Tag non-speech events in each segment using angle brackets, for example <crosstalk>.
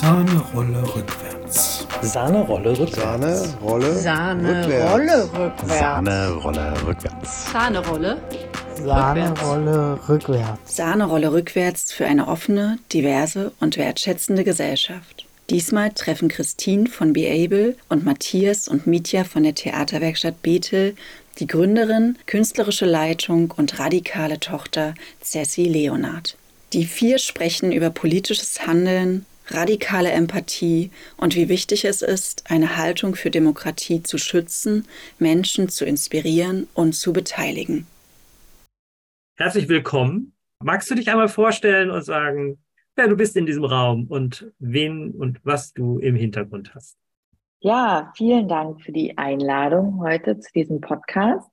Sahnerolle rückwärts. Sahnerolle rückwärts. Sahnerolle Sahnerolle rückwärts. Sahnerolle rückwärts. Sahnerolle. Sahnerolle rückwärts. Sahnerolle rückwärts für eine offene, diverse und wertschätzende Gesellschaft. Diesmal treffen Christine von Be Able und Matthias und Mitya von der Theaterwerkstatt Bethel die Gründerin, künstlerische Leitung und radikale Tochter Ceci Leonard. Die vier sprechen über politisches Handeln, radikale Empathie und wie wichtig es ist, eine Haltung für Demokratie zu schützen, Menschen zu inspirieren und zu beteiligen. Herzlich willkommen. Magst du dich einmal vorstellen und sagen, wer du bist in diesem Raum und wen und was du im Hintergrund hast? Ja, vielen Dank für die Einladung heute zu diesem Podcast.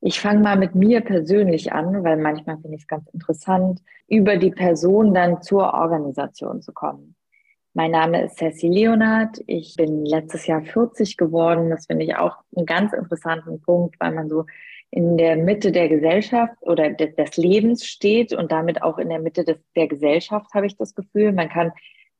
Ich fange mal mit mir persönlich an, weil manchmal finde ich es ganz interessant, über die Person dann zur Organisation zu kommen. Mein Name ist Ceci Leonard. Ich bin letztes Jahr 40 geworden. Das finde ich auch einen ganz interessanten Punkt, weil man so in der Mitte der Gesellschaft oder des Lebens steht und damit auch in der Mitte des, der Gesellschaft, habe ich das Gefühl. Man kann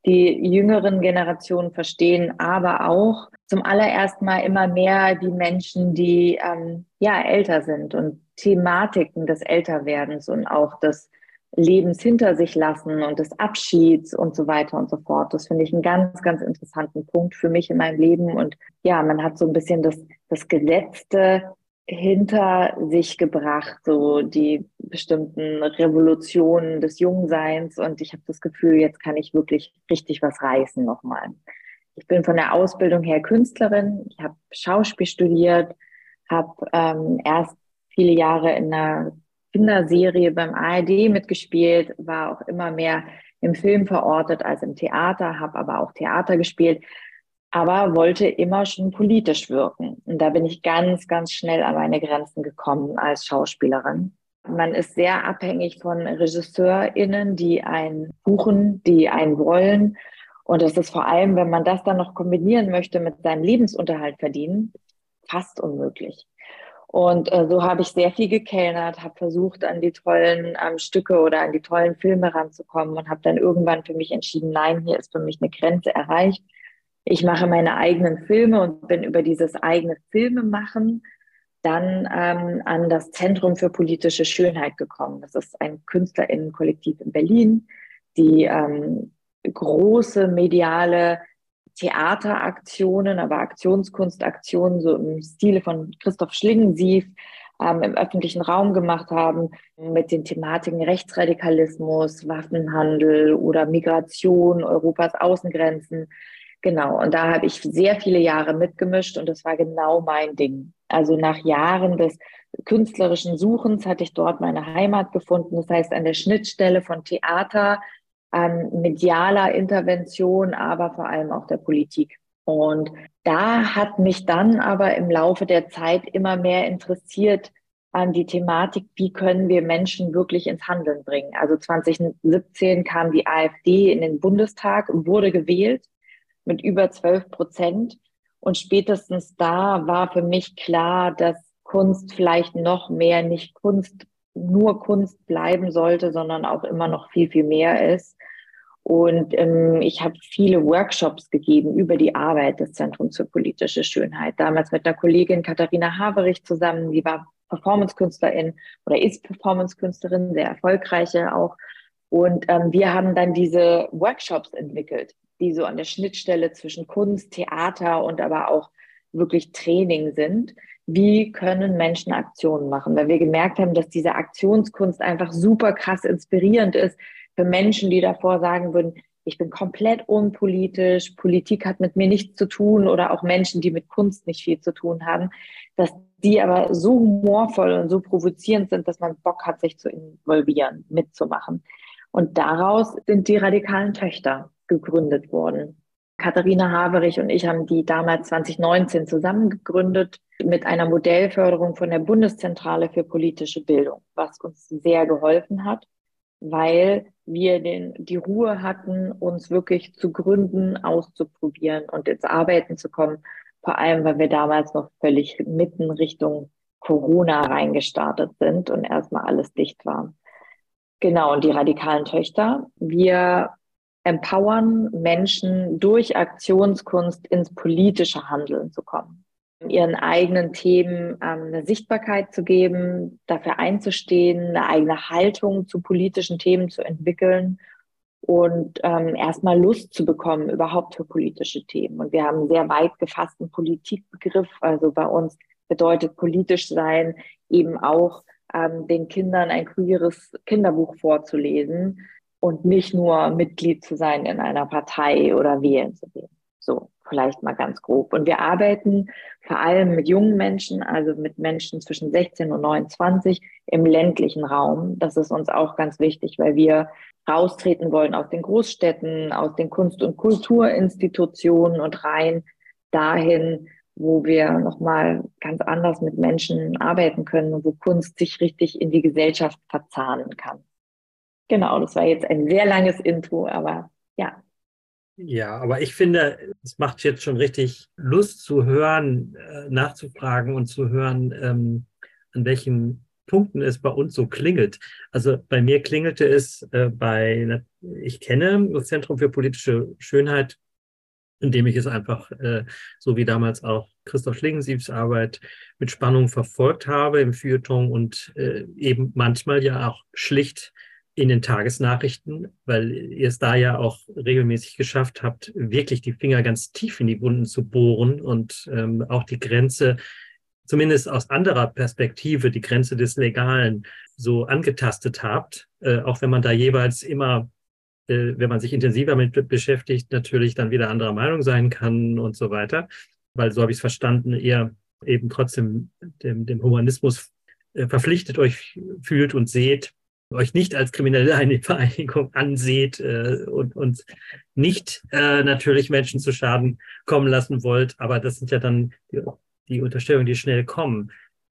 die jüngeren Generationen verstehen, aber auch zum allerersten Mal immer mehr die Menschen, die ähm, ja älter sind und Thematiken des Älterwerdens und auch des Lebens hinter sich lassen und des Abschieds und so weiter und so fort. Das finde ich einen ganz, ganz interessanten Punkt für mich in meinem Leben. Und ja, man hat so ein bisschen das, das Gesetzte hinter sich gebracht, so die bestimmten Revolutionen des Jungseins. Und ich habe das Gefühl, jetzt kann ich wirklich richtig was reißen nochmal. Ich bin von der Ausbildung her Künstlerin. Ich habe Schauspiel studiert, habe ähm, erst viele Jahre in einer Kinderserie beim ARD mitgespielt, war auch immer mehr im Film verortet als im Theater, habe aber auch Theater gespielt, aber wollte immer schon politisch wirken. Und da bin ich ganz, ganz schnell an meine Grenzen gekommen als Schauspielerin. Man ist sehr abhängig von RegisseurInnen, die einen buchen, die einen wollen. Und das ist vor allem, wenn man das dann noch kombinieren möchte mit seinem Lebensunterhalt verdienen, fast unmöglich. Und äh, so habe ich sehr viel gekellnert, habe versucht, an die tollen ähm, Stücke oder an die tollen Filme ranzukommen und habe dann irgendwann für mich entschieden, nein, hier ist für mich eine Grenze erreicht ich mache meine eigenen Filme und bin über dieses eigene Filme machen dann ähm, an das Zentrum für politische Schönheit gekommen. Das ist ein Künstlerinnenkollektiv in Berlin, die ähm, große mediale Theateraktionen, aber Aktionskunstaktionen so im Stile von Christoph Schlingensief ähm, im öffentlichen Raum gemacht haben mit den Thematiken Rechtsradikalismus, Waffenhandel oder Migration, Europas Außengrenzen. Genau, und da habe ich sehr viele Jahre mitgemischt und das war genau mein Ding. Also nach Jahren des künstlerischen Suchens hatte ich dort meine Heimat gefunden. Das heißt, an der Schnittstelle von Theater, ähm, medialer Intervention, aber vor allem auch der Politik. Und da hat mich dann aber im Laufe der Zeit immer mehr interessiert an die Thematik, wie können wir Menschen wirklich ins Handeln bringen. Also 2017 kam die AfD in den Bundestag und wurde gewählt mit über 12 Prozent. Und spätestens da war für mich klar, dass Kunst vielleicht noch mehr nicht Kunst, nur Kunst bleiben sollte, sondern auch immer noch viel, viel mehr ist. Und ähm, ich habe viele Workshops gegeben über die Arbeit des Zentrums für politische Schönheit. Damals mit der Kollegin Katharina Haverich zusammen, die war Performance-Künstlerin oder ist Performance-Künstlerin, sehr erfolgreiche auch. Und ähm, wir haben dann diese Workshops entwickelt die so an der Schnittstelle zwischen Kunst, Theater und aber auch wirklich Training sind. Wie können Menschen Aktionen machen? Weil wir gemerkt haben, dass diese Aktionskunst einfach super krass inspirierend ist für Menschen, die davor sagen würden, ich bin komplett unpolitisch, Politik hat mit mir nichts zu tun oder auch Menschen, die mit Kunst nicht viel zu tun haben, dass die aber so humorvoll und so provozierend sind, dass man Bock hat, sich zu involvieren, mitzumachen. Und daraus sind die radikalen Töchter gegründet worden. Katharina Haverich und ich haben die damals 2019 zusammen gegründet mit einer Modellförderung von der Bundeszentrale für politische Bildung, was uns sehr geholfen hat, weil wir den, die Ruhe hatten, uns wirklich zu gründen, auszuprobieren und ins Arbeiten zu kommen. Vor allem, weil wir damals noch völlig mitten Richtung Corona reingestartet sind und erstmal alles dicht war. Genau, und die radikalen Töchter. Wir empowern Menschen durch Aktionskunst ins politische Handeln zu kommen ihren eigenen Themen ähm, eine Sichtbarkeit zu geben, dafür einzustehen, eine eigene Haltung zu politischen Themen zu entwickeln und ähm, erstmal Lust zu bekommen überhaupt für politische Themen. Und wir haben einen sehr weit gefassten Politikbegriff. Also bei uns bedeutet politisch sein eben auch ähm, den Kindern ein queeres Kinderbuch vorzulesen und nicht nur Mitglied zu sein in einer Partei oder wählen zu gehen. So vielleicht mal ganz grob. Und wir arbeiten vor allem mit jungen Menschen, also mit Menschen zwischen 16 und 29 im ländlichen Raum. Das ist uns auch ganz wichtig, weil wir raustreten wollen aus den Großstädten, aus den Kunst- und Kulturinstitutionen und rein dahin, wo wir nochmal ganz anders mit Menschen arbeiten können und wo Kunst sich richtig in die Gesellschaft verzahnen kann. Genau, das war jetzt ein sehr langes Intro, aber ja, ja, aber ich finde, es macht jetzt schon richtig Lust zu hören, äh, nachzufragen und zu hören, ähm, an welchen Punkten es bei uns so klingelt. Also bei mir klingelte es äh, bei, ich kenne das Zentrum für politische Schönheit, indem ich es einfach, äh, so wie damals auch Christoph Schlingensiefs Arbeit mit Spannung verfolgt habe im Feuilleton und äh, eben manchmal ja auch schlicht in den Tagesnachrichten, weil ihr es da ja auch regelmäßig geschafft habt, wirklich die Finger ganz tief in die Wunden zu bohren und ähm, auch die Grenze, zumindest aus anderer Perspektive, die Grenze des Legalen so angetastet habt, äh, auch wenn man da jeweils immer, äh, wenn man sich intensiver mit beschäftigt, natürlich dann wieder anderer Meinung sein kann und so weiter, weil so habe ich es verstanden, ihr eben trotzdem dem, dem Humanismus äh, verpflichtet euch fühlt und seht, euch nicht als kriminelle eine Vereinigung anseht äh, und, und nicht äh, natürlich Menschen zu Schaden kommen lassen wollt. Aber das sind ja dann die, die Unterstellungen, die schnell kommen.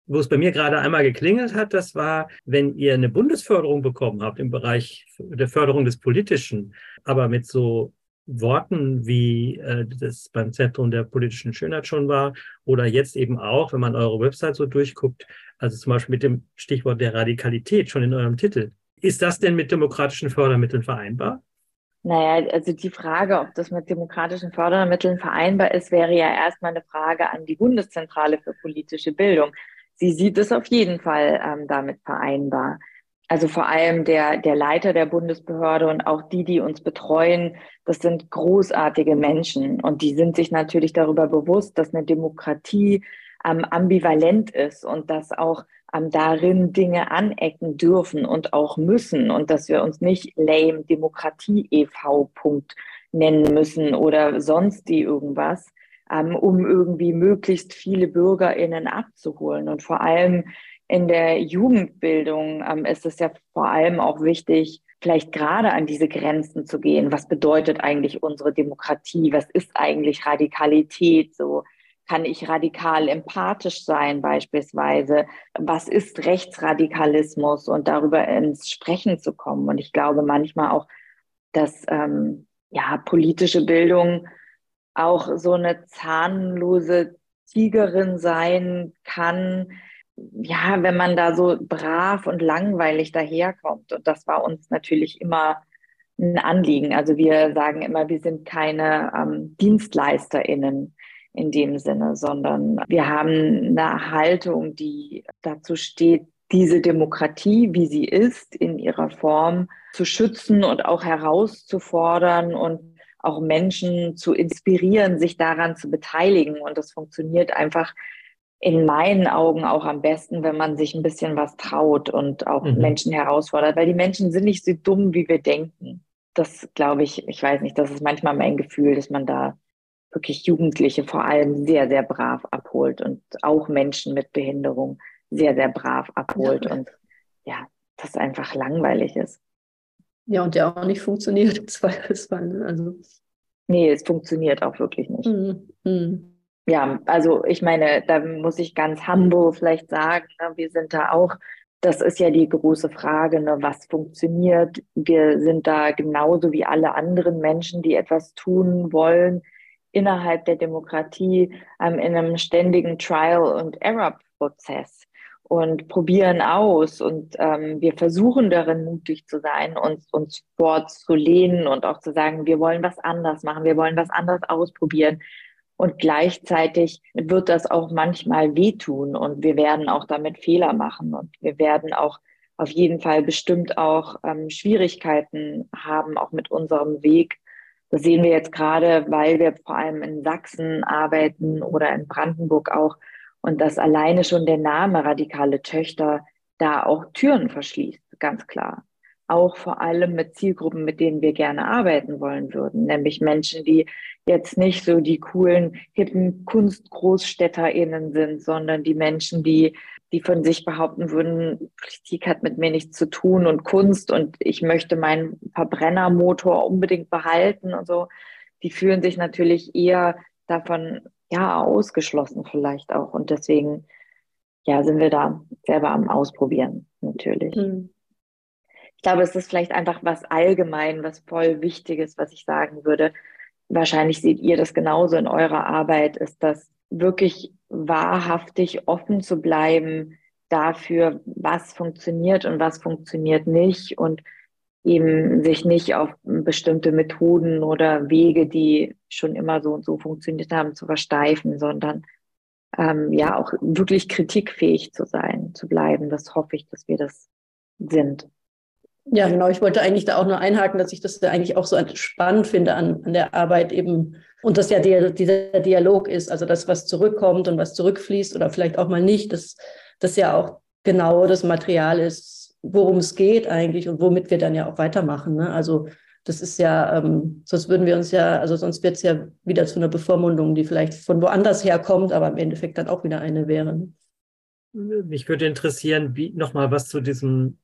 Wo es bei mir gerade einmal geklingelt hat, das war, wenn ihr eine Bundesförderung bekommen habt im Bereich der Förderung des Politischen, aber mit so Worten, wie äh, das beim Zentrum der politischen Schönheit schon war, oder jetzt eben auch, wenn man eure Website so durchguckt, also zum Beispiel mit dem Stichwort der Radikalität schon in eurem Titel. Ist das denn mit demokratischen Fördermitteln vereinbar? Naja, also die Frage, ob das mit demokratischen Fördermitteln vereinbar ist, wäre ja erstmal eine Frage an die Bundeszentrale für politische Bildung. Sie sieht es auf jeden Fall ähm, damit vereinbar. Also vor allem der, der Leiter der Bundesbehörde und auch die, die uns betreuen, das sind großartige Menschen. Und die sind sich natürlich darüber bewusst, dass eine Demokratie ähm, ambivalent ist und dass auch ähm, darin Dinge anecken dürfen und auch müssen und dass wir uns nicht lame Demokratie e.V. Nennen müssen oder sonst die irgendwas, ähm, um irgendwie möglichst viele BürgerInnen abzuholen. Und vor allem in der Jugendbildung ähm, ist es ja vor allem auch wichtig, vielleicht gerade an diese Grenzen zu gehen. Was bedeutet eigentlich unsere Demokratie? Was ist eigentlich Radikalität? So kann ich radikal empathisch sein beispielsweise? Was ist Rechtsradikalismus? Und darüber ins Sprechen zu kommen. Und ich glaube manchmal auch, dass ähm, ja politische Bildung auch so eine zahnlose Tigerin sein kann, ja, wenn man da so brav und langweilig daherkommt. Und das war uns natürlich immer ein Anliegen. Also wir sagen immer, wir sind keine ähm, DienstleisterInnen in dem Sinne, sondern wir haben eine Haltung, die dazu steht, diese Demokratie, wie sie ist, in ihrer Form zu schützen und auch herauszufordern und auch Menschen zu inspirieren, sich daran zu beteiligen. Und das funktioniert einfach in meinen Augen auch am besten, wenn man sich ein bisschen was traut und auch mhm. Menschen herausfordert, weil die Menschen sind nicht so dumm, wie wir denken. Das glaube ich, ich weiß nicht, das ist manchmal mein Gefühl, dass man da wirklich Jugendliche vor allem sehr, sehr brav abholt und auch Menschen mit Behinderung sehr, sehr brav abholt ja. und ja, das einfach langweilig ist. Ja, und der auch nicht funktioniert im <laughs> Zweifelsfall. Ne? Also. Nee, es funktioniert auch wirklich nicht. Mhm. Mhm ja, also ich meine, da muss ich ganz humble vielleicht sagen, ne, wir sind da auch, das ist ja die große Frage, ne, was funktioniert. Wir sind da genauso wie alle anderen Menschen, die etwas tun wollen, innerhalb der Demokratie ähm, in einem ständigen Trial- und Error-Prozess. und probieren aus und ähm, wir versuchen darin mutig zu sein, uns, uns vorzulehnen und auch zu sagen, wir wollen was anders machen, wir wollen was anderes ausprobieren. Und gleichzeitig wird das auch manchmal wehtun und wir werden auch damit Fehler machen und wir werden auch auf jeden Fall bestimmt auch ähm, Schwierigkeiten haben, auch mit unserem Weg. Das sehen wir jetzt gerade, weil wir vor allem in Sachsen arbeiten oder in Brandenburg auch und dass alleine schon der Name radikale Töchter da auch Türen verschließt, ganz klar. Auch vor allem mit Zielgruppen, mit denen wir gerne arbeiten wollen würden, nämlich Menschen, die jetzt nicht so die coolen, hippen KunstgroßstädterInnen sind, sondern die Menschen, die, die von sich behaupten würden, Politik hat mit mir nichts zu tun und Kunst und ich möchte meinen Verbrennermotor unbedingt behalten und so. Die fühlen sich natürlich eher davon ja, ausgeschlossen vielleicht auch. Und deswegen, ja, sind wir da selber am Ausprobieren, natürlich. Mhm. Ich glaube, es ist vielleicht einfach was allgemein, was voll Wichtiges, was ich sagen würde. Wahrscheinlich seht ihr das genauso in eurer Arbeit, ist das wirklich wahrhaftig offen zu bleiben dafür, was funktioniert und was funktioniert nicht und eben sich nicht auf bestimmte Methoden oder Wege, die schon immer so und so funktioniert haben, zu versteifen, sondern ähm, ja auch wirklich kritikfähig zu sein, zu bleiben. Das hoffe ich, dass wir das sind. Ja, genau. Ich wollte eigentlich da auch nur einhaken, dass ich das eigentlich auch so spannend finde an, an der Arbeit eben und dass ja dieser Dialog ist, also das, was zurückkommt und was zurückfließt oder vielleicht auch mal nicht, dass das ja auch genau das Material ist, worum es geht eigentlich und womit wir dann ja auch weitermachen. Ne? Also das ist ja, ähm, sonst würden wir uns ja, also sonst wird es ja wieder zu einer Bevormundung, die vielleicht von woanders herkommt, aber im Endeffekt dann auch wieder eine wäre. Ne? Mich würde interessieren, wie nochmal was zu diesem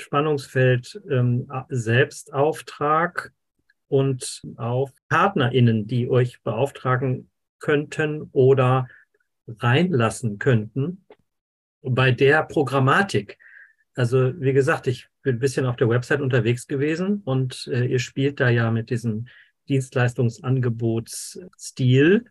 Spannungsfeld ähm, Selbstauftrag und auf PartnerInnen, die euch beauftragen könnten oder reinlassen könnten bei der Programmatik. Also wie gesagt, ich bin ein bisschen auf der Website unterwegs gewesen und äh, ihr spielt da ja mit diesem Dienstleistungsangebotsstil.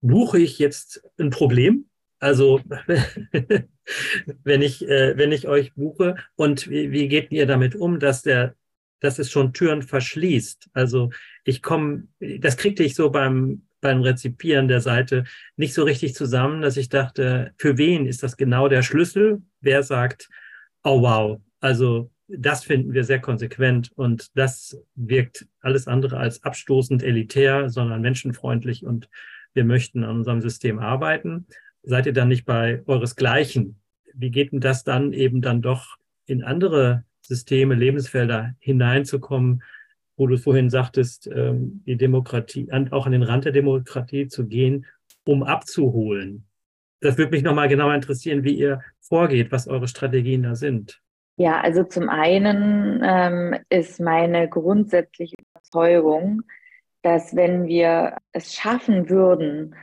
Buche ich jetzt ein Problem? Also <laughs> wenn ich äh, wenn ich euch buche und wie, wie geht ihr damit um, dass der dass es schon Türen verschließt? Also ich komme, das kriegte ich so beim beim Rezipieren der Seite nicht so richtig zusammen, dass ich dachte, für wen ist das genau der Schlüssel? Wer sagt, oh wow, also das finden wir sehr konsequent und das wirkt alles andere als abstoßend elitär, sondern menschenfreundlich und wir möchten an unserem System arbeiten. Seid ihr dann nicht bei euresgleichen? Wie geht denn das dann eben dann doch in andere Systeme, Lebensfelder hineinzukommen, wo du vorhin sagtest, ähm, die Demokratie, auch an den Rand der Demokratie zu gehen, um abzuholen? Das würde mich nochmal genauer interessieren, wie ihr vorgeht, was eure Strategien da sind. Ja, also zum einen ähm, ist meine grundsätzliche Überzeugung, dass wenn wir es schaffen würden,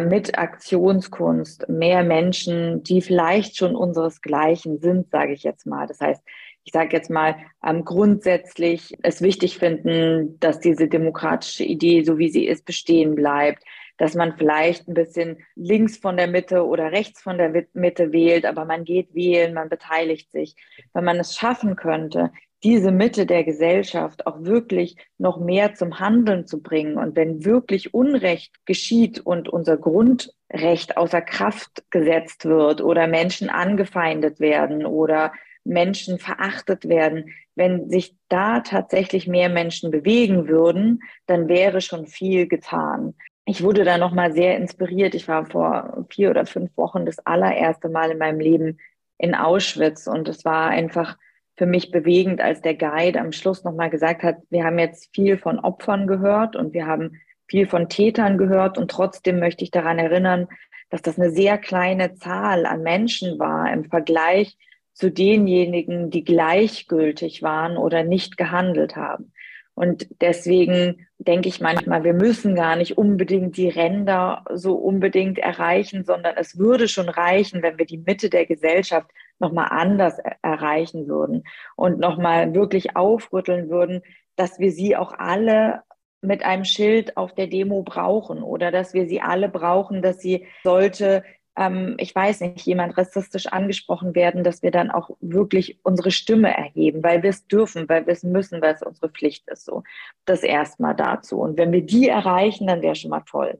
mit Aktionskunst mehr Menschen, die vielleicht schon unseresgleichen sind, sage ich jetzt mal. Das heißt, ich sage jetzt mal, ähm, grundsätzlich es wichtig finden, dass diese demokratische Idee, so wie sie ist, bestehen bleibt, dass man vielleicht ein bisschen links von der Mitte oder rechts von der Mitte wählt, aber man geht wählen, man beteiligt sich. Wenn man es schaffen könnte, diese Mitte der Gesellschaft auch wirklich noch mehr zum Handeln zu bringen und wenn wirklich Unrecht geschieht und unser Grundrecht außer Kraft gesetzt wird oder Menschen angefeindet werden oder Menschen verachtet werden, wenn sich da tatsächlich mehr Menschen bewegen würden, dann wäre schon viel getan ich wurde da nochmal sehr inspiriert. Ich war vor vier oder fünf Wochen das allererste Mal in meinem Leben in Auschwitz und es war einfach für mich bewegend, als der Guide am Schluss nochmal gesagt hat, wir haben jetzt viel von Opfern gehört und wir haben viel von Tätern gehört und trotzdem möchte ich daran erinnern, dass das eine sehr kleine Zahl an Menschen war im Vergleich zu denjenigen, die gleichgültig waren oder nicht gehandelt haben. Und deswegen denke ich manchmal, wir müssen gar nicht unbedingt die Ränder so unbedingt erreichen, sondern es würde schon reichen, wenn wir die Mitte der Gesellschaft nochmal anders erreichen würden und nochmal wirklich aufrütteln würden, dass wir sie auch alle mit einem Schild auf der Demo brauchen oder dass wir sie alle brauchen, dass sie sollte ähm, ich weiß nicht, jemand rassistisch angesprochen werden, dass wir dann auch wirklich unsere Stimme erheben, weil wir es dürfen, weil wir es müssen, weil es unsere Pflicht ist. So, das erstmal dazu. Und wenn wir die erreichen, dann wäre schon mal toll.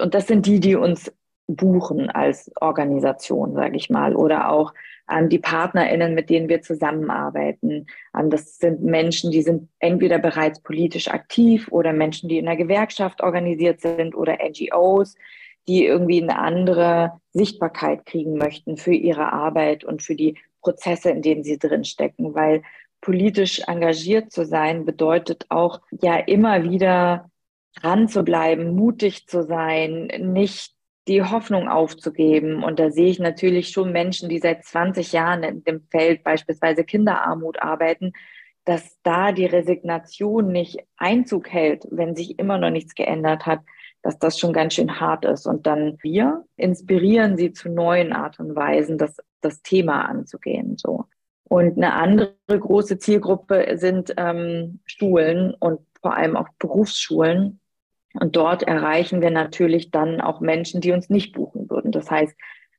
Und das sind die, die uns buchen als Organisation, sage ich mal, oder auch ähm, die PartnerInnen, mit denen wir zusammenarbeiten. Ähm, das sind Menschen, die sind entweder bereits politisch aktiv oder Menschen, die in der Gewerkschaft organisiert sind oder NGOs, die irgendwie eine andere Sichtbarkeit kriegen möchten für ihre Arbeit und für die Prozesse, in denen sie drinstecken, weil politisch engagiert zu sein bedeutet auch ja immer wieder dran zu bleiben, mutig zu sein, nicht die Hoffnung aufzugeben. Und da sehe ich natürlich schon Menschen, die seit 20 Jahren in dem Feld beispielsweise Kinderarmut arbeiten, dass da die Resignation nicht Einzug hält, wenn sich immer noch nichts geändert hat, dass das schon ganz schön hart ist. Und dann wir inspirieren sie zu neuen Art und Weisen, das, das Thema anzugehen. So. Und eine andere große Zielgruppe sind ähm, Schulen und vor allem auch Berufsschulen, und dort erreichen wir natürlich dann auch Menschen, die uns nicht buchen würden. Das heißt,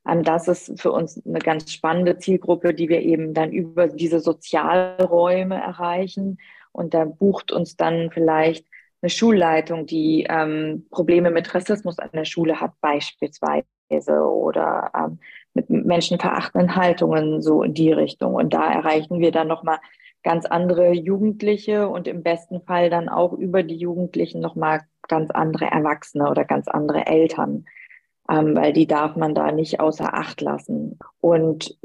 ähm, das ist für uns eine ganz spannende Zielgruppe, die wir eben dann über diese Sozialräume erreichen. Und da bucht uns dann vielleicht eine Schulleitung, die ähm, Probleme mit Rassismus an der Schule hat, beispielsweise, oder ähm, mit menschenverachtenden Haltungen so in die Richtung. Und da erreichen wir dann nochmal ganz andere Jugendliche und im besten Fall dann auch über die Jugendlichen nochmal ganz andere Erwachsene oder ganz andere Eltern, ähm, weil die darf man da nicht außer Acht lassen. Und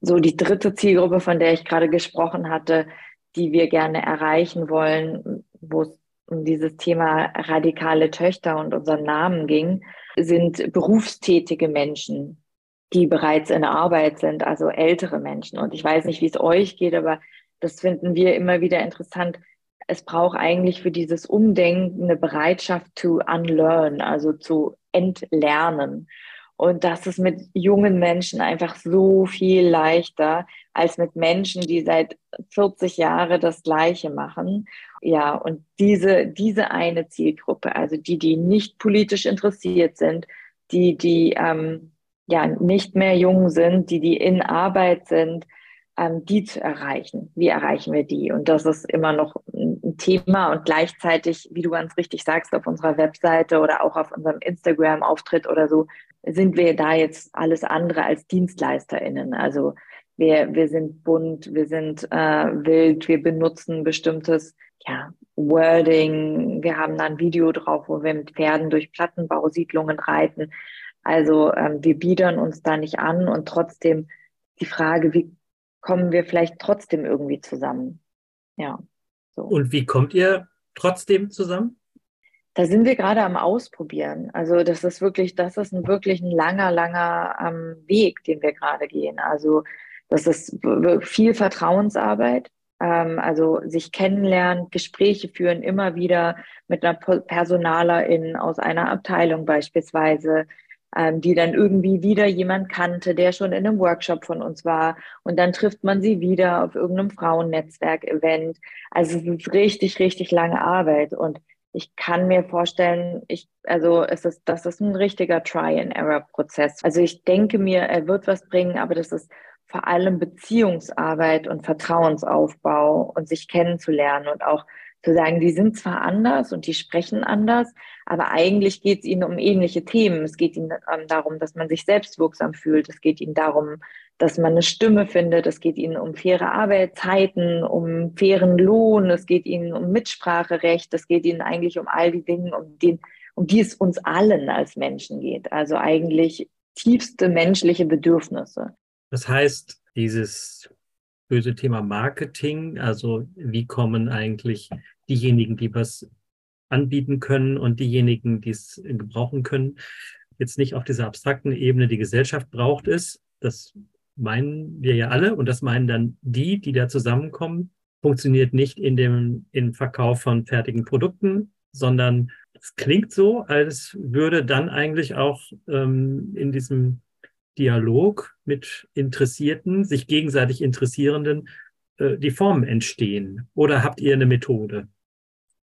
so die dritte Zielgruppe, von der ich gerade gesprochen hatte, die wir gerne erreichen wollen, wo es um dieses Thema radikale Töchter und unseren Namen ging, sind berufstätige Menschen, die bereits in Arbeit sind, also ältere Menschen. Und ich weiß nicht, wie es euch geht, aber das finden wir immer wieder interessant. Es braucht eigentlich für dieses Umdenken eine Bereitschaft to unlearn, also zu entlernen. Und das ist mit jungen Menschen einfach so viel leichter als mit Menschen, die seit 40 Jahren das Gleiche machen. Ja, und diese, diese eine Zielgruppe, also die, die nicht politisch interessiert sind, die, die ähm, ja nicht mehr jung sind, die, die in Arbeit sind, die zu erreichen. Wie erreichen wir die? Und das ist immer noch ein Thema und gleichzeitig, wie du ganz richtig sagst, auf unserer Webseite oder auch auf unserem Instagram-Auftritt oder so, sind wir da jetzt alles andere als DienstleisterInnen. Also wir, wir sind bunt, wir sind äh, wild, wir benutzen bestimmtes ja, Wording, wir haben da ein Video drauf, wo wir mit Pferden durch Plattenbausiedlungen reiten. Also ähm, wir biedern uns da nicht an und trotzdem die Frage, wie kommen wir vielleicht trotzdem irgendwie zusammen. Ja. So. Und wie kommt ihr trotzdem zusammen? Da sind wir gerade am Ausprobieren. Also das ist wirklich, das ist ein wirklich ein langer, langer ähm, Weg, den wir gerade gehen. Also das ist viel Vertrauensarbeit. Ähm, also sich kennenlernen, Gespräche führen, immer wieder mit einer Personalerin aus einer Abteilung beispielsweise, ähm, die dann irgendwie wieder jemand kannte, der schon in einem Workshop von uns war. Und dann trifft man sie wieder auf irgendeinem Frauennetzwerk-Event. Also es ist richtig, richtig lange Arbeit. Und ich kann mir vorstellen, ich, also es ist, das ist ein richtiger Try-and-Error-Prozess. Also ich denke mir, er wird was bringen, aber das ist vor allem Beziehungsarbeit und Vertrauensaufbau und sich kennenzulernen und auch zu sagen, die sind zwar anders und die sprechen anders, aber eigentlich geht es ihnen um ähnliche Themen. Es geht ihnen ähm, darum, dass man sich selbstwirksam fühlt. Es geht ihnen darum, dass man eine Stimme findet. Es geht ihnen um faire Arbeitszeiten, um fairen Lohn. Es geht ihnen um Mitspracherecht. Es geht ihnen eigentlich um all die Dinge, um, den, um die es uns allen als Menschen geht. Also eigentlich tiefste menschliche Bedürfnisse. Das heißt, dieses böse Thema Marketing, also wie kommen eigentlich diejenigen, die was anbieten können und diejenigen, die es gebrauchen können, jetzt nicht auf dieser abstrakten Ebene die Gesellschaft braucht es. Das meinen wir ja alle und das meinen dann die, die da zusammenkommen. Funktioniert nicht in dem im Verkauf von fertigen Produkten, sondern es klingt so, als würde dann eigentlich auch ähm, in diesem Dialog mit Interessierten, sich gegenseitig Interessierenden, äh, die Formen entstehen. Oder habt ihr eine Methode?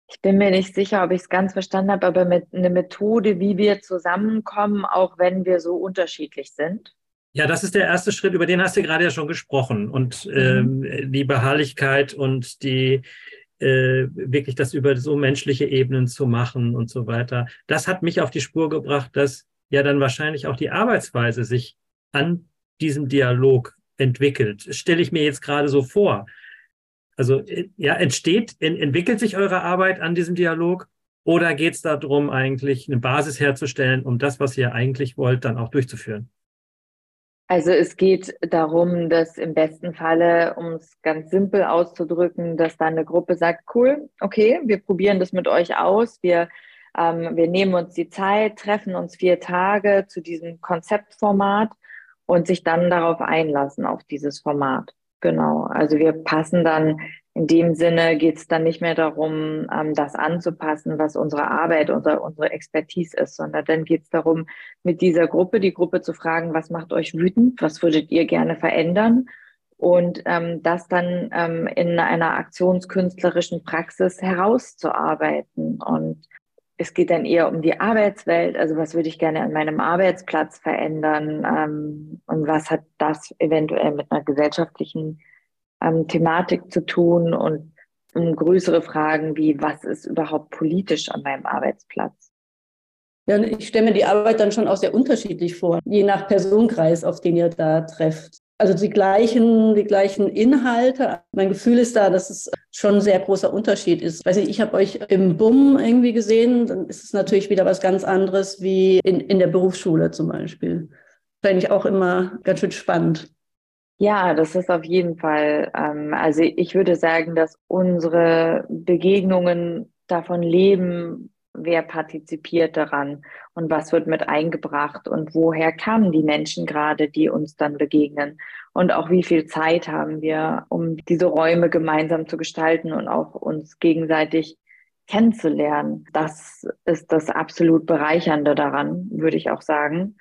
Ich bin mir nicht sicher, ob ich es ganz verstanden habe, aber mit eine Methode, wie wir zusammenkommen, auch wenn wir so unterschiedlich sind. Ja, das ist der erste Schritt, über den hast du gerade ja schon gesprochen. Und mhm. ähm, die Beharrlichkeit und die äh, wirklich das über so menschliche Ebenen zu machen und so weiter. Das hat mich auf die Spur gebracht, dass ja dann wahrscheinlich auch die Arbeitsweise sich an diesem Dialog entwickelt. Stelle ich mir jetzt gerade so vor. Also äh, ja, entsteht, entwickelt sich eure Arbeit an diesem Dialog oder geht es darum, eigentlich eine Basis herzustellen, um das, was ihr eigentlich wollt, dann auch durchzuführen? Also es geht darum, dass im besten Falle, um es ganz simpel auszudrücken, dass dann eine Gruppe sagt, cool, okay, wir probieren das mit euch aus, wir, ähm, wir nehmen uns die Zeit, treffen uns vier Tage zu diesem Konzeptformat und sich dann darauf einlassen, auf dieses Format. Genau, also wir passen dann, in dem Sinne geht es dann nicht mehr darum, ähm, das anzupassen, was unsere Arbeit, unsere, unsere Expertise ist, sondern dann geht es darum, mit dieser Gruppe, die Gruppe zu fragen, was macht euch wütend, was würdet ihr gerne verändern und ähm, das dann ähm, in einer aktionskünstlerischen Praxis herauszuarbeiten. Und es geht dann eher um die Arbeitswelt, also was würde ich gerne an meinem Arbeitsplatz verändern? Ähm, und was hat das eventuell mit einer gesellschaftlichen ähm, Thematik zu tun? Und um größere Fragen wie, was ist überhaupt politisch an meinem Arbeitsplatz? Ja, ich stelle mir die Arbeit dann schon auch sehr unterschiedlich vor, je nach Personenkreis, auf den ihr da trefft also die gleichen, die gleichen Inhalte. Mein Gefühl ist da, dass es schon ein sehr großer Unterschied ist. Weiß ich, ich habe euch im BUM irgendwie gesehen, dann ist es natürlich wieder was ganz anderes wie in, in der Berufsschule zum Beispiel. Fände ich auch immer ganz schön spannend. Ja, das ist auf jeden Fall. Ähm, also ich würde sagen, dass unsere Begegnungen davon leben, wer partizipiert daran und was wird mit eingebracht und woher kamen die Menschen gerade, die uns dann begegnen und auch wie viel Zeit haben wir, um diese Räume gemeinsam zu gestalten und auch uns gegenseitig kennenzulernen. Das ist das absolut Bereichernde daran, würde ich auch sagen.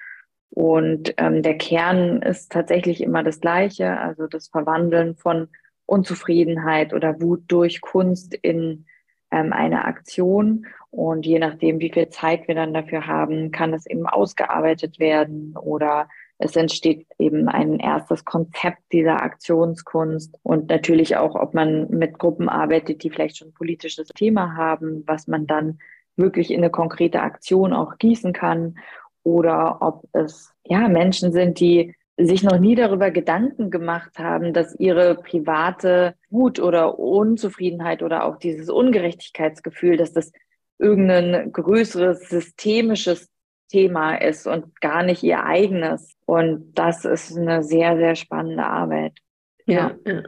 Und ähm, der Kern ist tatsächlich immer das Gleiche, also das Verwandeln von Unzufriedenheit oder Wut durch Kunst in ähm, eine Aktion. Und je nachdem, wie viel Zeit wir dann dafür haben, kann es eben ausgearbeitet werden oder es entsteht eben ein erstes Konzept dieser Aktionskunst und natürlich auch, ob man mit Gruppen arbeitet, die vielleicht schon ein politisches Thema haben, was man dann wirklich in eine konkrete Aktion auch gießen kann oder ob es ja Menschen sind, die sich noch nie darüber Gedanken gemacht haben, dass ihre private Wut oder Unzufriedenheit oder auch dieses Ungerechtigkeitsgefühl, dass das irgendein größeres systemisches Thema ist und gar nicht ihr eigenes. Und das ist eine sehr, sehr spannende Arbeit. Ja. ja.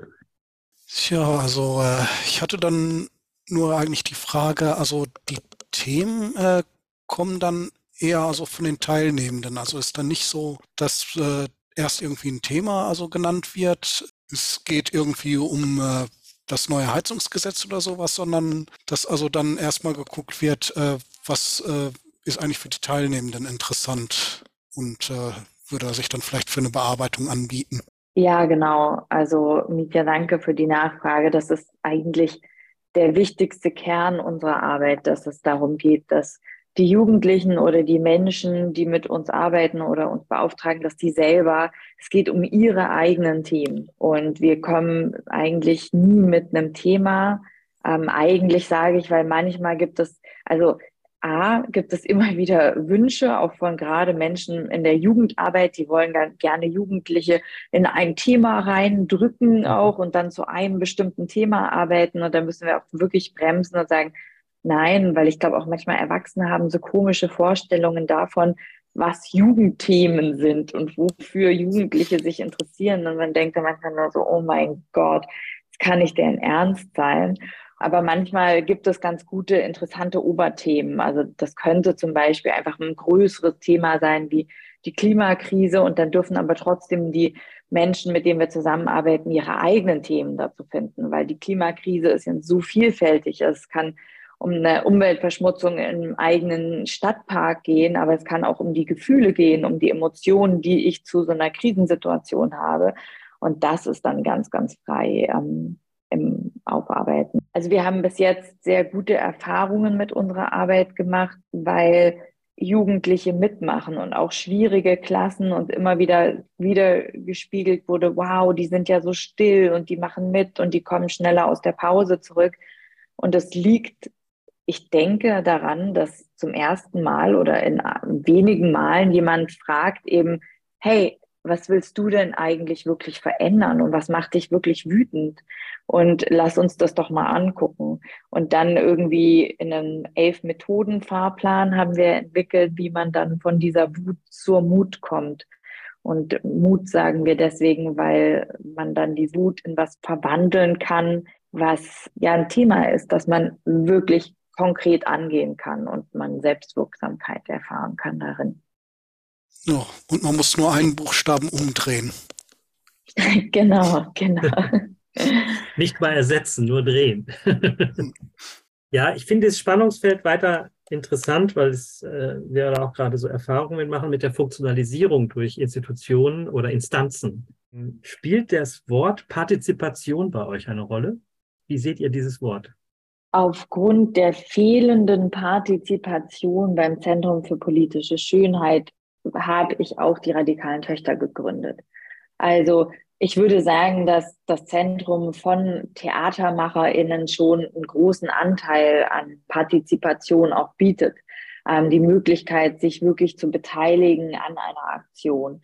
Tja, also äh, ich hatte dann nur eigentlich die Frage, also die Themen äh, kommen dann eher also von den Teilnehmenden. Also ist dann nicht so, dass äh, erst irgendwie ein Thema also genannt wird. Es geht irgendwie um äh, das neue Heizungsgesetz oder sowas, sondern dass also dann erstmal geguckt wird, äh, was äh, ist eigentlich für die Teilnehmenden interessant und äh, würde sich dann vielleicht für eine Bearbeitung anbieten. Ja, genau. Also Mietja, danke für die Nachfrage. Das ist eigentlich der wichtigste Kern unserer Arbeit, dass es darum geht, dass die Jugendlichen oder die Menschen, die mit uns arbeiten oder uns beauftragen, dass die selber, es geht um ihre eigenen Themen. Und wir kommen eigentlich nie mit einem Thema. Ähm, eigentlich sage ich, weil manchmal gibt es, also A, gibt es immer <laughs> wieder Wünsche, auch von gerade Menschen in der Jugendarbeit, die wollen gerne Jugendliche in ein Thema reindrücken mhm. auch und dann zu einem bestimmten Thema arbeiten. Und da müssen wir auch wirklich bremsen und sagen, Nein, weil ich glaube auch manchmal Erwachsene haben so komische Vorstellungen davon, was Jugendthemen sind und wofür Jugendliche sich interessieren. Und man denkt dann manchmal nur so, oh mein Gott, das kann nicht deren Ernst sein. Aber manchmal gibt es ganz gute, interessante Oberthemen. Also das könnte zum Beispiel einfach ein größeres Thema sein wie die Klimakrise. Und dann dürfen aber trotzdem die Menschen, mit denen wir zusammenarbeiten, ihre eigenen Themen dazu finden, weil die Klimakrise ist ja so vielfältig. Es kann um eine Umweltverschmutzung im eigenen Stadtpark gehen, aber es kann auch um die Gefühle gehen, um die Emotionen, die ich zu so einer Krisensituation habe. Und das ist dann ganz, ganz frei ähm, im Aufarbeiten. Also wir haben bis jetzt sehr gute Erfahrungen mit unserer Arbeit gemacht, weil Jugendliche mitmachen und auch schwierige Klassen und immer wieder wieder gespiegelt wurde, wow, die sind ja so still und die machen mit und die kommen schneller aus der Pause zurück. Und das liegt, ich denke daran, dass zum ersten Mal oder in wenigen Malen jemand fragt eben, hey, was willst du denn eigentlich wirklich verändern und was macht dich wirklich wütend? Und lass uns das doch mal angucken. Und dann irgendwie in einem Elf-Methoden-Fahrplan haben wir entwickelt, wie man dann von dieser Wut zur Mut kommt. Und Mut sagen wir deswegen, weil man dann die Wut in was verwandeln kann, was ja ein Thema ist, dass man wirklich konkret angehen kann und man Selbstwirksamkeit erfahren kann darin. Ja, und man muss nur einen Buchstaben umdrehen. <laughs> genau, genau. <laughs> Nicht mal ersetzen, nur drehen. ja, ich finde das Spannungsfeld weiter interessant, weil es, äh, wir da auch gerade so Erfahrungen machen mit der Funktionalisierung durch Institutionen oder Instanzen. Spielt das Wort Partizipation bei euch eine Rolle? Wie seht ihr dieses Wort? Aufgrund der fehlenden Partizipation beim Zentrum für politische Schönheit habe ich auch die radikalen Töchter gegründet. Also ich würde sagen, dass das Zentrum von TheatermacherInnen schon einen großen Anteil an Partizipation auch bietet. Ähm, die Möglichkeit, sich wirklich zu beteiligen an einer Aktion.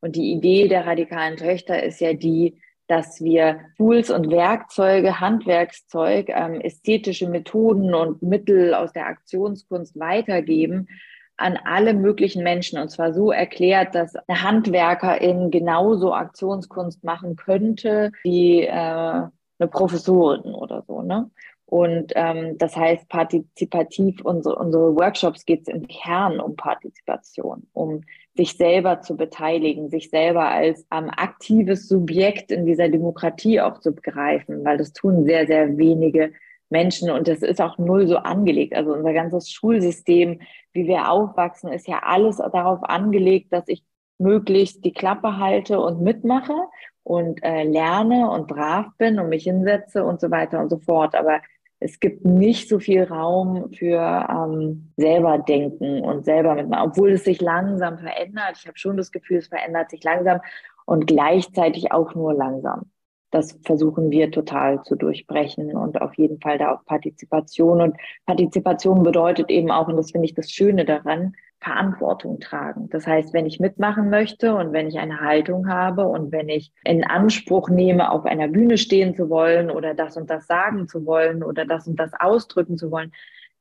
Und die Idee der radikalen Töchter ist ja die, dass wir Tools und Werkzeuge, Handwerkszeug, ähm, ästhetische Methoden und Mittel aus der Aktionskunst weitergeben, an alle möglichen Menschen und zwar so erklärt, dass eine Handwerkerin genauso Aktionskunst machen könnte wie äh, eine Professorin oder so. Ne? Und ähm, das heißt, partizipativ, unsere, unsere Workshops geht es im Kern um Partizipation, um sich selber zu beteiligen, sich selber als ähm, aktives Subjekt in dieser Demokratie auch zu begreifen, weil das tun sehr, sehr wenige Menschen und das ist auch null so angelegt. Also unser ganzes Schulsystem, wie wir aufwachsen, ist ja alles darauf angelegt, dass ich möglichst die Klappe halte und mitmache und äh, lerne und brav bin und mich hinsetze und so weiter und so fort. Aber es gibt nicht so viel Raum für ähm, selber denken und selber mitmachen, obwohl es sich langsam verändert. Ich habe schon das Gefühl, es verändert sich langsam und gleichzeitig auch nur langsam das versuchen wir total zu durchbrechen und auf jeden Fall da auch Partizipation. Und Partizipation bedeutet eben auch, und das finde ich das Schöne daran, Verantwortung tragen. Das heißt, wenn ich mitmachen möchte und wenn ich eine Haltung habe und wenn ich in Anspruch nehme, auf einer Bühne stehen zu wollen oder das und das sagen zu wollen oder das und das ausdrücken zu wollen,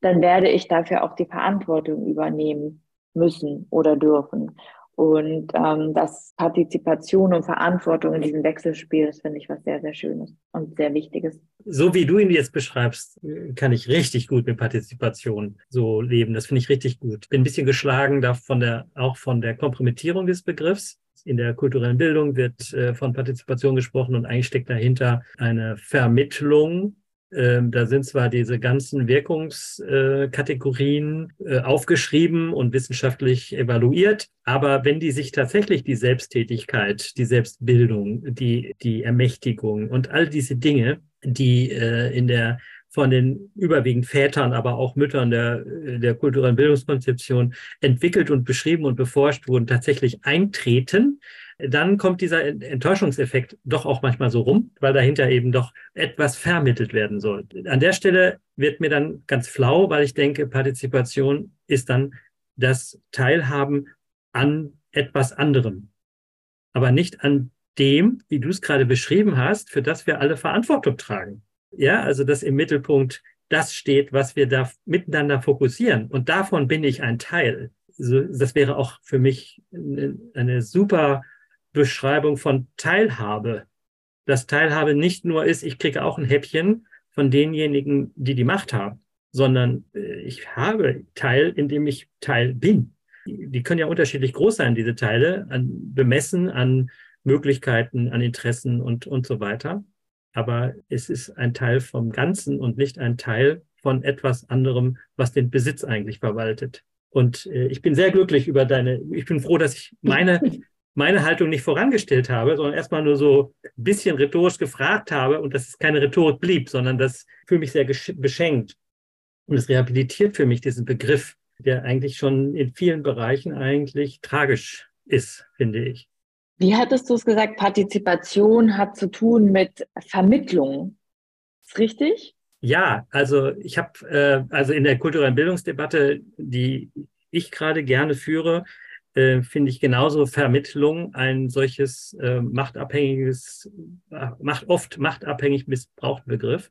dann werde ich dafür auch die Verantwortung übernehmen müssen oder dürfen. Und ähm, das Partizipation und Verantwortung in diesem Wechselspiel, das finde ich was sehr, sehr Schönes und sehr Wichtiges. So wie du ihn jetzt beschreibst, kann ich richtig gut mit Partizipation so leben. Das finde ich richtig gut. Bin ein bisschen geschlagen da von der, auch von der Kompromittierung des Begriffs. In der kulturellen Bildung wird äh, von Partizipation gesprochen und eigentlich steckt dahinter eine Vermittlung ähm, da sind zwar diese ganzen Wirkungskategorien äh, aufgeschrieben und wissenschaftlich evaluiert, aber wenn die sich tatsächlich die Selbsttätigkeit, die Selbstbildung, die, die Ermächtigung und all diese Dinge, die äh, in der von den überwiegend Vätern, aber auch Müttern der, der kulturellen Bildungskonzeption entwickelt und beschrieben und beforscht wurden, tatsächlich eintreten, dann kommt dieser Enttäuschungseffekt doch auch manchmal so rum, weil dahinter eben doch etwas vermittelt werden soll. An der Stelle wird mir dann ganz flau, weil ich denke, Partizipation ist dann das Teilhaben an etwas anderem, aber nicht an dem, wie du es gerade beschrieben hast, für das wir alle Verantwortung tragen. Ja, also dass im Mittelpunkt das steht, was wir da miteinander fokussieren. Und davon bin ich ein Teil. Das wäre auch für mich eine super Beschreibung von Teilhabe. Dass Teilhabe nicht nur ist, ich kriege auch ein Häppchen von denjenigen, die die Macht haben, sondern äh, ich habe Teil, indem ich Teil bin. Die können ja unterschiedlich groß sein, diese Teile, an, bemessen an Möglichkeiten, an Interessen und, und so weiter. Aber es ist ein Teil vom Ganzen und nicht ein Teil von etwas anderem, was den Besitz eigentlich verwaltet. Und äh, ich bin sehr glücklich über deine, ich bin froh, dass ich meine <laughs> meine Haltung nicht vorangestellt habe, sondern erstmal nur so ein bisschen rhetorisch gefragt habe und dass es keine Rhetorik blieb, sondern das fühle mich sehr beschenkt. Und es rehabilitiert für mich diesen Begriff, der eigentlich schon in vielen Bereichen eigentlich tragisch ist, finde ich. Wie hattest du es gesagt? Partizipation hat zu tun mit Vermittlung. Ist richtig? Ja, also ich habe äh, also in der kulturellen Bildungsdebatte, die ich gerade gerne führe, äh, finde ich genauso Vermittlung ein solches äh, machtabhängiges, äh, macht oft machtabhängig missbrauchten Begriff,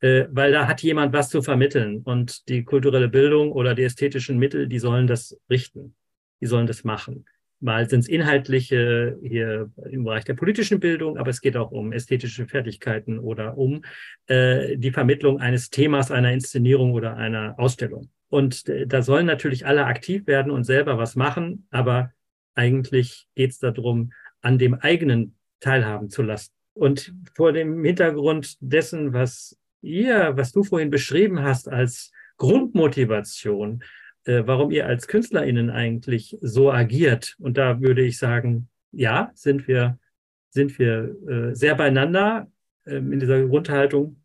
äh, weil da hat jemand was zu vermitteln und die kulturelle Bildung oder die ästhetischen Mittel, die sollen das richten, die sollen das machen. Mal sind es inhaltliche hier im Bereich der politischen Bildung, aber es geht auch um ästhetische Fertigkeiten oder um äh, die Vermittlung eines Themas, einer Inszenierung oder einer Ausstellung. Und äh, da sollen natürlich alle aktiv werden und selber was machen, aber eigentlich geht es darum, an dem eigenen teilhaben zu lassen. Und vor dem Hintergrund dessen, was ihr, was du vorhin beschrieben hast als Grundmotivation, äh, warum ihr als KünstlerInnen eigentlich so agiert. Und da würde ich sagen, ja, sind wir, sind wir äh, sehr beieinander äh, in dieser Grundhaltung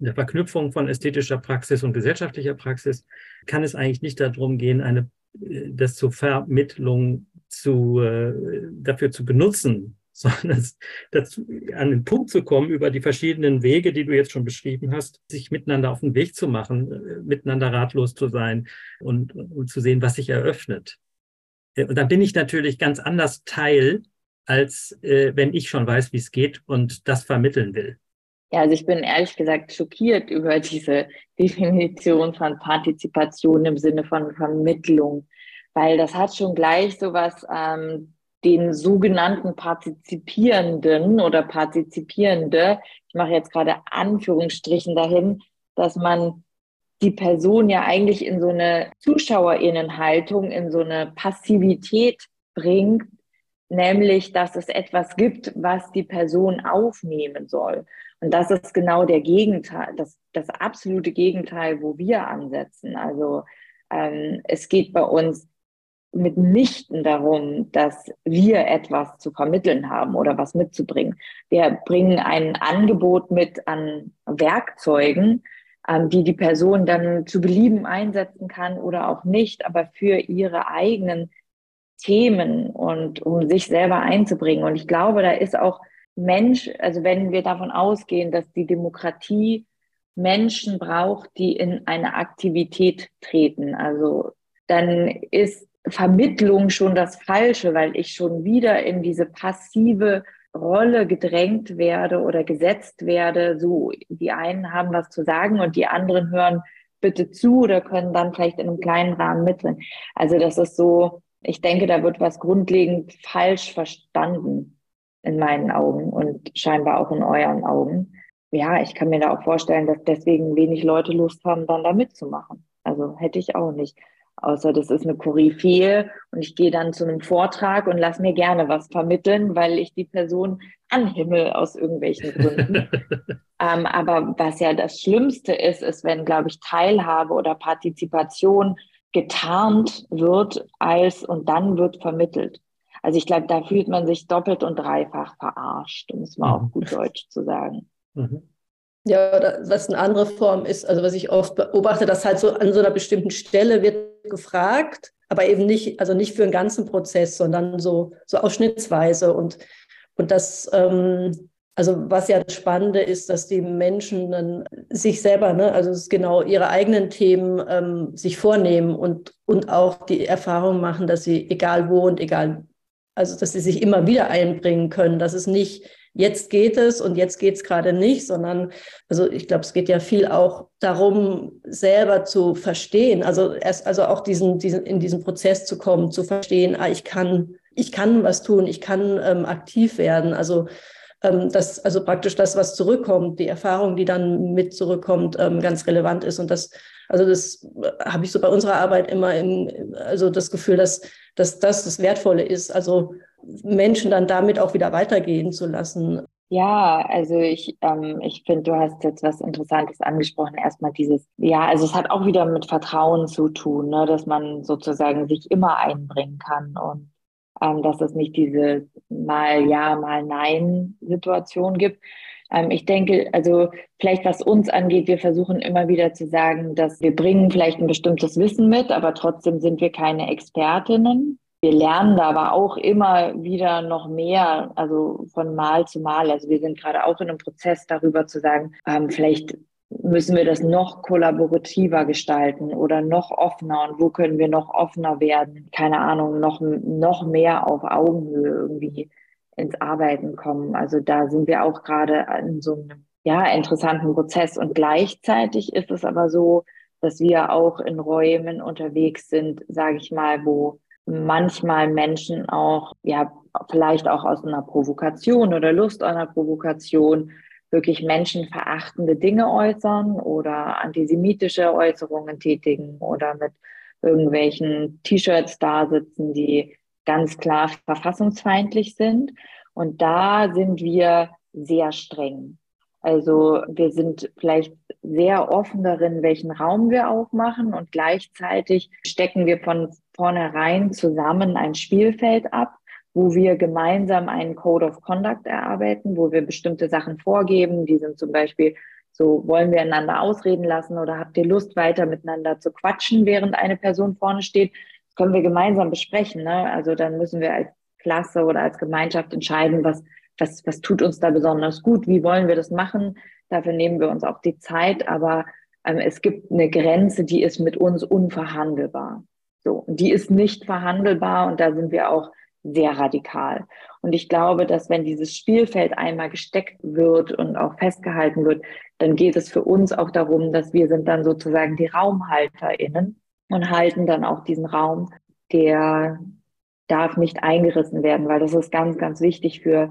der Verknüpfung von ästhetischer Praxis und gesellschaftlicher Praxis kann es eigentlich nicht darum gehen, eine, äh, das zur Vermittlung zu, äh, dafür zu benutzen, <laughs> sondern dazu, an den Punkt zu kommen, über die verschiedenen Wege, die du jetzt schon beschrieben hast, sich miteinander auf den Weg zu machen, äh, miteinander ratlos zu sein und, und zu sehen, was sich eröffnet. Und dann bin ich natürlich ganz anders Teil, als äh, wenn ich schon weiß, wie es geht und das vermitteln will. Ja, also ich bin ehrlich gesagt schockiert über diese Definition von Partizipation im Sinne von Vermittlung, weil das hat schon gleich so was ähm, den sogenannten Partizipierenden oder Partizipierende, ich mache jetzt gerade Anführungsstrichen dahin, dass man die Person ja eigentlich in so eine Zuschauerinnenhaltung, in so eine Passivität bringt, nämlich, dass es etwas gibt, was die Person aufnehmen soll. Und das ist genau der Gegenteil, das, das absolute Gegenteil, wo wir ansetzen. Also ähm, es geht bei uns mitnichten darum, dass wir etwas zu vermitteln haben oder was mitzubringen. Wir bringen ein Angebot mit an Werkzeugen, ähm, die die Person dann zu Belieben einsetzen kann oder auch nicht, aber für ihre eigenen Themen und um sich selber einzubringen. Und ich glaube, da ist auch Mensch, also wenn wir davon ausgehen, dass die Demokratie Menschen braucht, die in eine Aktivität treten, also dann ist Vermittlung schon das Falsche, weil ich schon wieder in diese passive Rolle gedrängt werde oder gesetzt werde. So, die einen haben was zu sagen und die anderen hören bitte zu oder können dann vielleicht in einem kleinen Rahmen mitdrehen. Also das ist so, ich denke, da wird was grundlegend falsch verstanden in meinen Augen und scheinbar auch in euren Augen. Ja, ich kann mir da auch vorstellen, dass deswegen wenig Leute Lust haben, dann da mitzumachen. Also hätte ich auch nicht. Außer das ist eine Koryphäe und ich gehe dann zu einem Vortrag und lass mir gerne was vermitteln, weil ich die Person anhimmel aus irgendwelchen Gründen. <laughs> ähm, aber was ja das Schlimmste ist, ist, wenn, glaube ich, Teilhabe oder Partizipation getarnt wird als und dann wird vermittelt. Also ich glaube, da fühlt man sich doppelt und dreifach verarscht, um es mal mhm. auf gut Deutsch zu sagen. Mhm. Ja, oder was eine andere Form ist, also was ich oft beobachte, dass halt so an so einer bestimmten Stelle wird gefragt, aber eben nicht, also nicht für einen ganzen Prozess, sondern so, so ausschnittsweise. Und, und das, ähm, also was ja das Spannende ist, dass die Menschen dann sich selber, ne, also genau ihre eigenen Themen ähm, sich vornehmen und, und auch die Erfahrung machen, dass sie egal wo und egal also, dass sie sich immer wieder einbringen können, dass es nicht jetzt geht es und jetzt geht es gerade nicht, sondern also ich glaube, es geht ja viel auch darum, selber zu verstehen, also erst also auch diesen, diesen in diesen Prozess zu kommen, zu verstehen, ah, ich kann, ich kann was tun, ich kann ähm, aktiv werden. Also dass also praktisch das, was zurückkommt, die Erfahrung, die dann mit zurückkommt, ähm, ganz relevant ist. Und das, also das äh, habe ich so bei unserer Arbeit immer im, also das Gefühl, dass, dass das das Wertvolle ist, also Menschen dann damit auch wieder weitergehen zu lassen. Ja, also ich, ähm, ich finde, du hast jetzt was Interessantes angesprochen. Erstmal dieses, ja, also es hat auch wieder mit Vertrauen zu tun, ne, dass man sozusagen sich immer einbringen kann und ähm, dass es nicht diese mal ja, mal nein Situation gibt. Ähm, ich denke, also vielleicht was uns angeht, wir versuchen immer wieder zu sagen, dass wir bringen vielleicht ein bestimmtes Wissen mit, aber trotzdem sind wir keine Expertinnen. Wir lernen da aber auch immer wieder noch mehr, also von Mal zu Mal. Also wir sind gerade auch in einem Prozess darüber zu sagen, ähm, vielleicht müssen wir das noch kollaborativer gestalten oder noch offener und wo können wir noch offener werden? Keine Ahnung, noch, noch mehr auf Augenhöhe irgendwie ins Arbeiten kommen. Also da sind wir auch gerade in so einem ja, interessanten Prozess. Und gleichzeitig ist es aber so, dass wir auch in Räumen unterwegs sind, sage ich mal, wo manchmal Menschen auch, ja, vielleicht auch aus einer Provokation oder Lust einer Provokation wirklich menschenverachtende Dinge äußern oder antisemitische Äußerungen tätigen oder mit irgendwelchen T-Shirts da sitzen, die ganz klar verfassungsfeindlich sind. Und da sind wir sehr streng. Also wir sind vielleicht sehr offen darin, welchen Raum wir aufmachen und gleichzeitig stecken wir von vornherein zusammen ein Spielfeld ab, wo wir gemeinsam einen Code of Conduct erarbeiten, wo wir bestimmte Sachen vorgeben. Die sind zum Beispiel so, wollen wir einander ausreden lassen oder habt ihr Lust, weiter miteinander zu quatschen, während eine Person vorne steht? Das können wir gemeinsam besprechen. Ne? Also dann müssen wir als Klasse oder als Gemeinschaft entscheiden, was, was, was tut uns da besonders gut, wie wollen wir das machen. Dafür nehmen wir uns auch die Zeit, aber ähm, es gibt eine Grenze, die ist mit uns unverhandelbar. So, die ist nicht verhandelbar und da sind wir auch sehr radikal. Und ich glaube, dass wenn dieses Spielfeld einmal gesteckt wird und auch festgehalten wird, dann geht es für uns auch darum, dass wir sind dann sozusagen die RaumhalterInnen und halten dann auch diesen Raum, der darf nicht eingerissen werden, weil das ist ganz, ganz wichtig für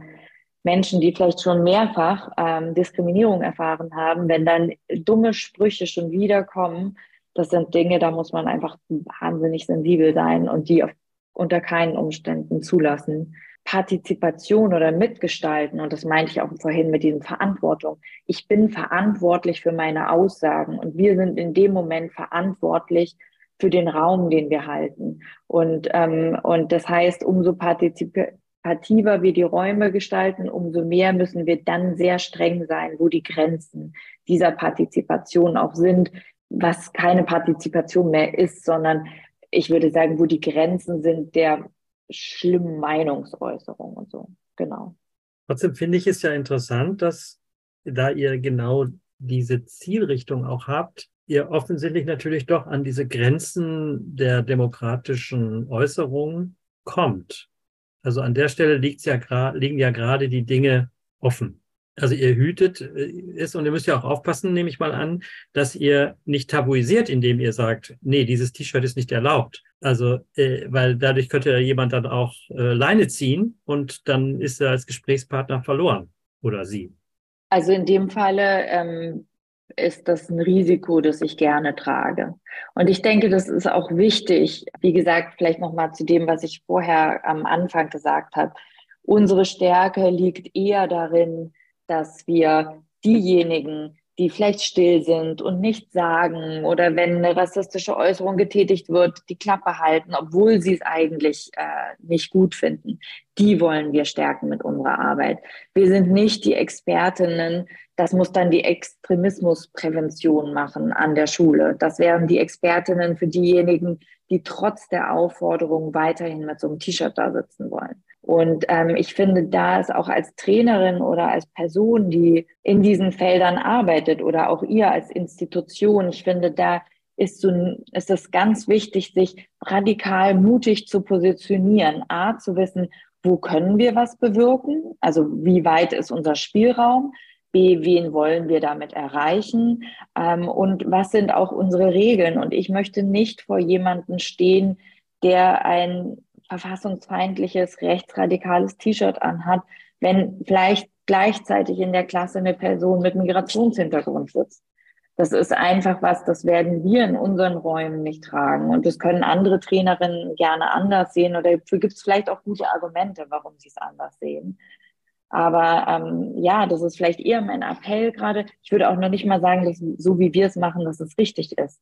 Menschen, die vielleicht schon mehrfach ähm, Diskriminierung erfahren haben, wenn dann dumme Sprüche schon wieder kommen, das sind Dinge, da muss man einfach wahnsinnig sensibel sein und die auf, unter keinen Umständen zulassen. Partizipation oder Mitgestalten, und das meinte ich auch vorhin mit diesem Verantwortung. Ich bin verantwortlich für meine Aussagen und wir sind in dem Moment verantwortlich für den Raum, den wir halten. Und, ähm, und das heißt, umso partizipativer wir die Räume gestalten, umso mehr müssen wir dann sehr streng sein, wo die Grenzen dieser Partizipation auch sind, was keine Partizipation mehr ist, sondern ich würde sagen, wo die Grenzen sind der schlimmen Meinungsäußerung und so. Genau. Trotzdem finde ich es ja interessant, dass da ihr genau diese Zielrichtung auch habt, ihr offensichtlich natürlich doch an diese Grenzen der demokratischen Äußerung kommt. Also an der Stelle ja liegen ja gerade die Dinge offen. Also ihr hütet äh, es und ihr müsst ja auch aufpassen, nehme ich mal an, dass ihr nicht tabuisiert, indem ihr sagt, nee, dieses T-Shirt ist nicht erlaubt. Also, äh, weil dadurch könnte jemand dann auch äh, Leine ziehen und dann ist er als Gesprächspartner verloren oder sie. Also in dem Falle ähm, ist das ein Risiko, das ich gerne trage. Und ich denke, das ist auch wichtig. Wie gesagt, vielleicht noch mal zu dem, was ich vorher am Anfang gesagt habe. Unsere Stärke liegt eher darin, dass wir diejenigen, die vielleicht still sind und nichts sagen oder wenn eine rassistische Äußerung getätigt wird, die Klappe halten, obwohl sie es eigentlich äh, nicht gut finden. Die wollen wir stärken mit unserer Arbeit. Wir sind nicht die Expertinnen, das muss dann die Extremismusprävention machen an der Schule. Das wären die Expertinnen für diejenigen, die trotz der Aufforderung weiterhin mit so einem T-Shirt da sitzen wollen. Und ähm, ich finde, da ist auch als Trainerin oder als Person, die in diesen Feldern arbeitet oder auch ihr als Institution, ich finde, da ist, so, ist es ganz wichtig, sich radikal mutig zu positionieren. A, zu wissen, wo können wir was bewirken? Also wie weit ist unser Spielraum? B, wen wollen wir damit erreichen? Ähm, und was sind auch unsere Regeln? Und ich möchte nicht vor jemanden stehen, der ein verfassungsfeindliches, rechtsradikales T-Shirt anhat, wenn vielleicht gleichzeitig in der Klasse eine Person mit Migrationshintergrund sitzt. Das ist einfach was, das werden wir in unseren Räumen nicht tragen. Und das können andere Trainerinnen gerne anders sehen oder dafür gibt es vielleicht auch gute Argumente, warum sie es anders sehen. Aber ähm, ja, das ist vielleicht eher mein Appell gerade. Ich würde auch noch nicht mal sagen, dass so wie wir es machen, dass es richtig ist.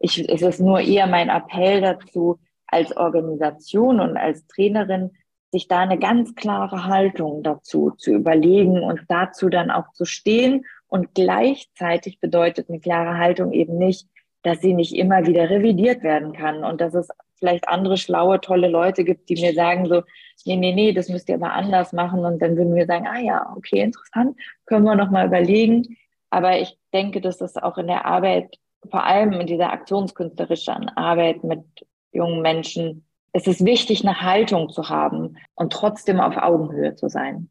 Ich, es ist nur eher mein Appell dazu, als Organisation und als Trainerin sich da eine ganz klare Haltung dazu zu überlegen und dazu dann auch zu stehen. Und gleichzeitig bedeutet eine klare Haltung eben nicht, dass sie nicht immer wieder revidiert werden kann und dass es vielleicht andere schlaue, tolle Leute gibt, die mir sagen so, nee, nee, nee, das müsst ihr aber anders machen. Und dann würden wir sagen, ah ja, okay, interessant, können wir noch mal überlegen. Aber ich denke, dass das auch in der Arbeit, vor allem in dieser aktionskünstlerischen Arbeit mit jungen Menschen, es ist wichtig, eine Haltung zu haben und trotzdem auf Augenhöhe zu sein.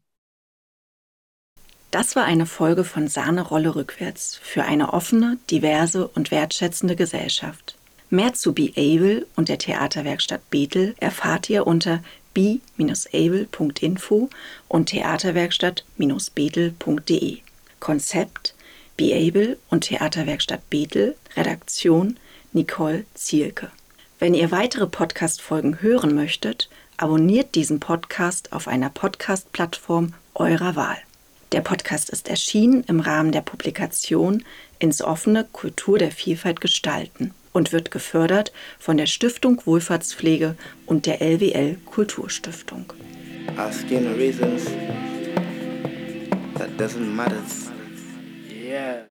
Das war eine Folge von Sahnerolle rückwärts für eine offene, diverse und wertschätzende Gesellschaft. Mehr zu Be Able und der Theaterwerkstatt Bethel erfahrt ihr unter be-able.info und theaterwerkstatt-bethel.de. Konzept Be Able und Theaterwerkstatt Bethel, Redaktion Nicole Zielke. Wenn ihr weitere Podcast-Folgen hören möchtet, abonniert diesen Podcast auf einer Podcast-Plattform eurer Wahl. Der Podcast ist erschienen im Rahmen der Publikation Ins offene Kultur der Vielfalt gestalten und wird gefördert von der Stiftung Wohlfahrtspflege und der LWL Kulturstiftung. Asking reasons that doesn't matter. Yeah.